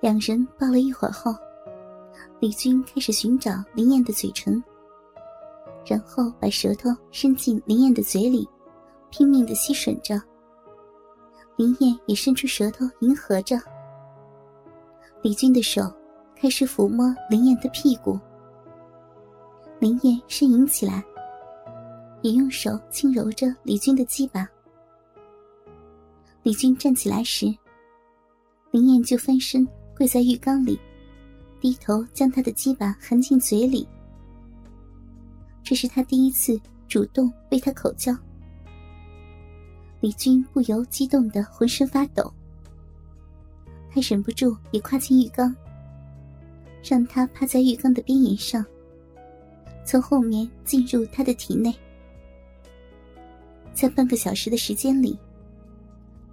两人抱了一会儿后，李军开始寻找林燕的嘴唇，然后把舌头伸进林燕的嘴里，拼命的吸吮着。林燕也伸出舌头迎合着。李军的手开始抚摸林燕的屁股，林燕呻吟起来，也用手轻揉着李军的鸡巴。李军站起来时，林燕就翻身跪在浴缸里，低头将他的鸡巴含进嘴里。这是他第一次主动为他口交。李军不由激动的浑身发抖，他忍不住也跨进浴缸，让他趴在浴缸的边沿上，从后面进入他的体内。在半个小时的时间里，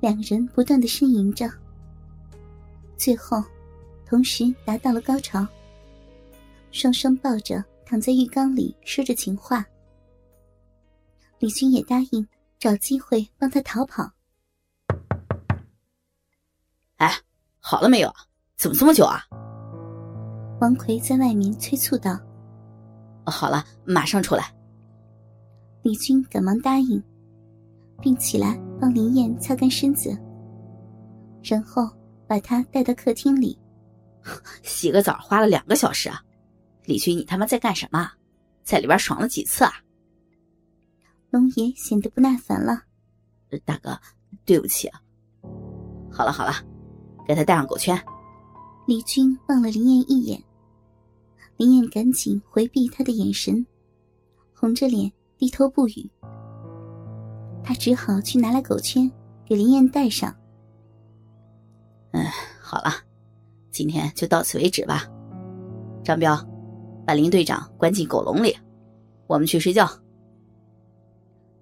两人不断的呻吟着，最后同时达到了高潮，双双抱着躺在浴缸里说着情话。李军也答应。找机会帮他逃跑。哎，好了没有？怎么这么久啊？王奎在外面催促道：“好了，马上出来。”李军赶忙答应，并起来帮林燕擦干身子，然后把他带到客厅里。洗个澡花了两个小时啊！李军，你他妈在干什么？在里边爽了几次啊？龙爷显得不耐烦了，大哥，对不起啊。好了好了，给他戴上狗圈。李军望了林燕一眼，林燕赶紧回避他的眼神，红着脸低头不语。他只好去拿来狗圈，给林燕戴上。嗯，好了，今天就到此为止吧。张彪，把林队长关进狗笼里，我们去睡觉。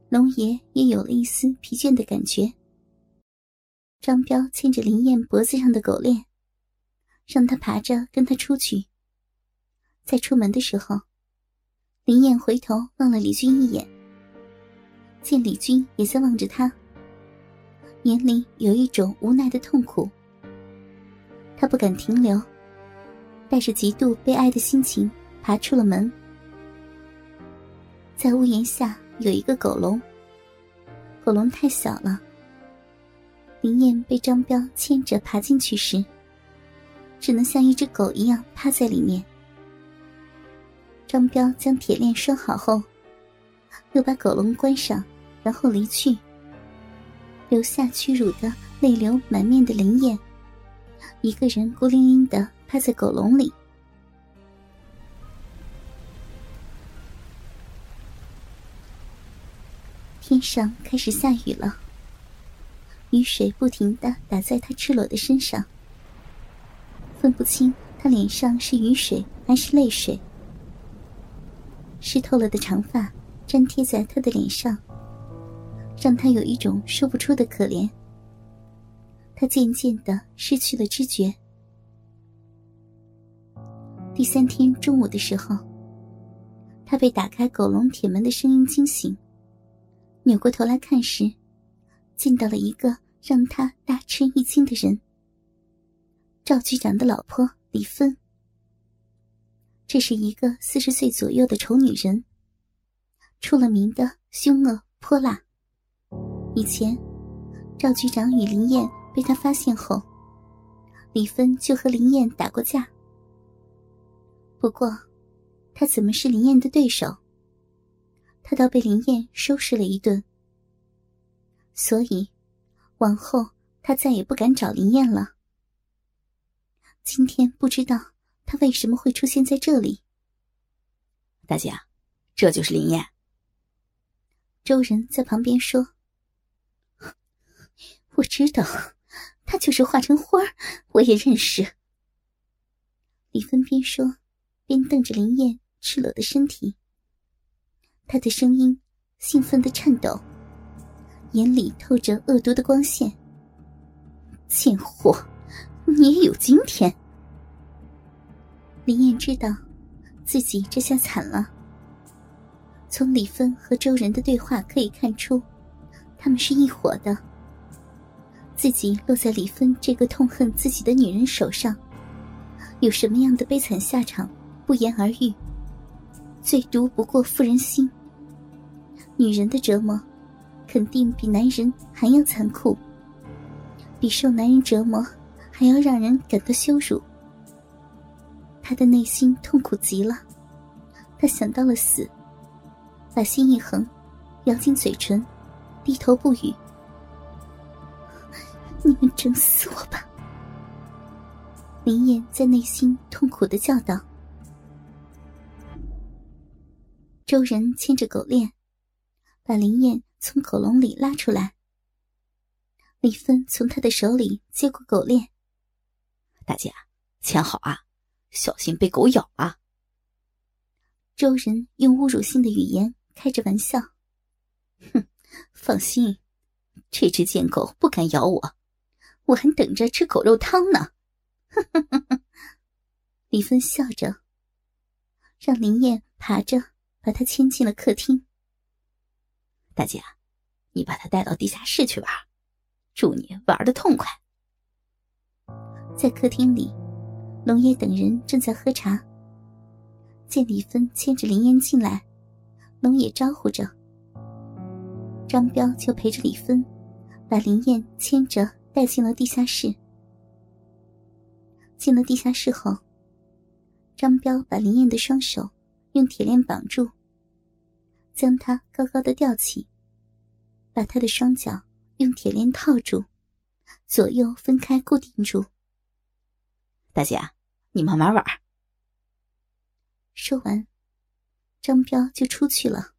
龙爷也有了一丝疲倦的感觉。张彪牵着林燕脖子上的狗链，让他爬着跟他出去。在出门的时候，林燕回头望了李军一眼，见李军也在望着他，眼里有一种无奈的痛苦。他不敢停留，带着极度悲哀的心情爬出了门，在屋檐下。有一个狗笼，狗笼太小了。林燕被张彪牵着爬进去时，只能像一只狗一样趴在里面。张彪将铁链拴好后，又把狗笼关上，然后离去，留下屈辱的、泪流满面的林燕，一个人孤零零的趴在狗笼里。天上开始下雨了，雨水不停的打在他赤裸的身上，分不清他脸上是雨水还是泪水。湿透了的长发粘贴在他的脸上，让他有一种说不出的可怜。他渐渐的失去了知觉。第三天中午的时候，他被打开狗笼铁门的声音惊醒。扭过头来看时，见到了一个让他大吃一惊的人——赵局长的老婆李芬。这是一个四十岁左右的丑女人，出了名的凶恶泼辣。以前，赵局长与林燕被他发现后，李芬就和林燕打过架。不过，他怎么是林燕的对手？他倒被林燕收拾了一顿，所以往后他再也不敢找林燕了。今天不知道他为什么会出现在这里。大姐，这就是林燕。周仁在旁边说：“ 我知道，他就是化成花我也认识。”李芬边说边瞪着林燕赤裸的身体。他的声音兴奋的颤抖，眼里透着恶毒的光线。贱货，你也有今天！林燕知道，自己这下惨了。从李芬和周仁的对话可以看出，他们是一伙的。自己落在李芬这个痛恨自己的女人手上，有什么样的悲惨下场，不言而喻。最毒不过妇人心。女人的折磨，肯定比男人还要残酷，比受男人折磨还要让人感到羞辱。他的内心痛苦极了，他想到了死，把心一横，咬紧嘴唇，低头不语。你们整死我吧！林燕在内心痛苦的叫道。周仁牵着狗链，把林燕从狗笼里拉出来。李芬从他的手里接过狗链，大姐，牵好啊，小心被狗咬啊！周仁用侮辱性的语言开着玩笑：“哼，放心，这只贱狗不敢咬我。”我还等着吃狗肉汤呢，李芬笑着，让林燕爬着把她牵进了客厅。大姐，你把她带到地下室去玩，祝你玩的痛快。在客厅里，龙爷等人正在喝茶，见李芬牵着林燕进来，龙爷招呼着，张彪就陪着李芬，把林燕牵着。带进了地下室。进了地下室后，张彪把林燕的双手用铁链绑住，将她高高的吊起，把她的双脚用铁链套住，左右分开固定住。大姐，你慢慢玩。说完，张彪就出去了，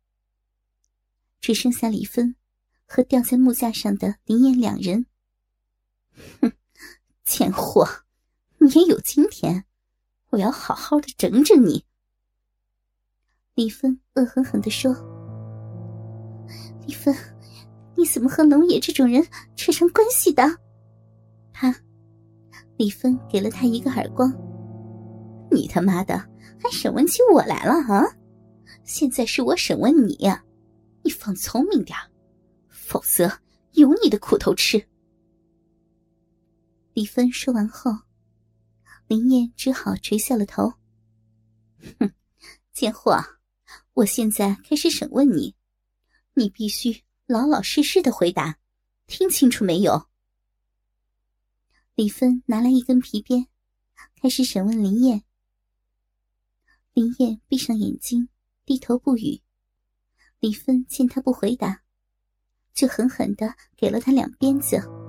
只剩下李芬和吊在木架上的林燕两人。哼，贱货，你也有今天！我要好好的整整你。”李芬恶狠狠地说。“李芬，你怎么和龙野这种人扯上关系的？”他，李芬给了他一个耳光。“你他妈的还审问起我来了啊？现在是我审问你，你放聪明点否则有你的苦头吃。”李芬说完后，林燕只好垂下了头。哼，贱货，我现在开始审问你，你必须老老实实的回答，听清楚没有？李芬拿来一根皮鞭，开始审问林燕。林燕闭上眼睛，低头不语。李芬见他不回答，就狠狠的给了他两鞭子。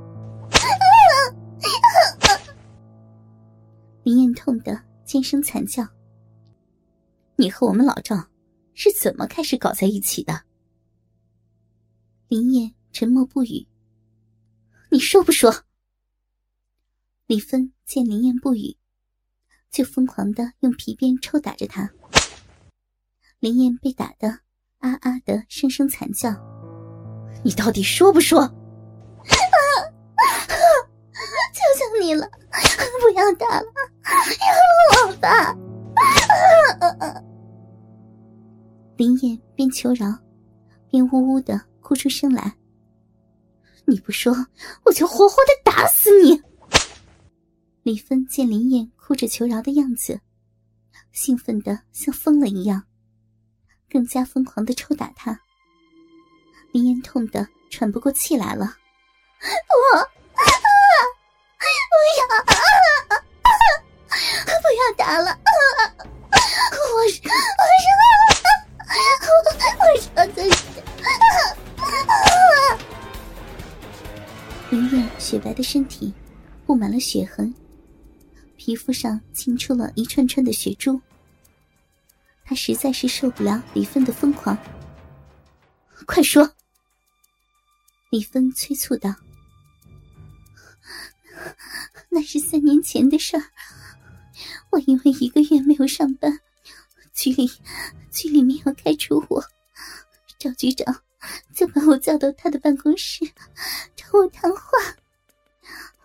林燕痛得尖声惨叫。你和我们老赵是怎么开始搞在一起的？林燕沉默不语。你说不说？李芬见林燕不语，就疯狂的用皮鞭抽打着她。林燕被打的啊啊的声声惨叫。你到底说不说？啊啊求求你了，不要打了，饶了我吧！林燕边求饶，边呜呜的哭出声来。你不说，我就活活的打死你！李芬见林燕哭着求饶的样子，兴奋的像疯了一样，更加疯狂的抽打她。林燕痛得喘不过气来了。我。要打了！我我是我说的是。林燕雪白的身体布满了血痕，皮肤上沁出了一串串的血珠。她实在是受不了李芬的疯狂。快说！李芬催促道。那是三年前的事儿。我因为一个月没有上班，局里局里面要开除我，赵局长就把我叫到他的办公室找我谈话。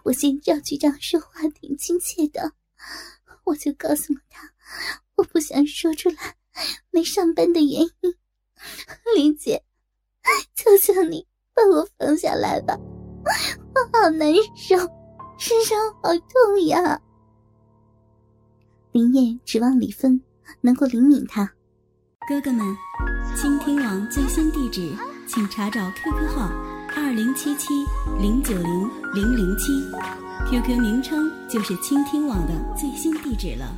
我见赵局长说话挺亲切的，我就告诉了他，我不想说出来没上班的原因。林姐，求求你把我放下来吧，我好难受。身上好痛呀！林燕指望李芬能够灵敏他。哥哥们，倾听网最新地址，请查找 QQ 号二零七七零九零零零七，QQ 名称就是倾听网的最新地址了。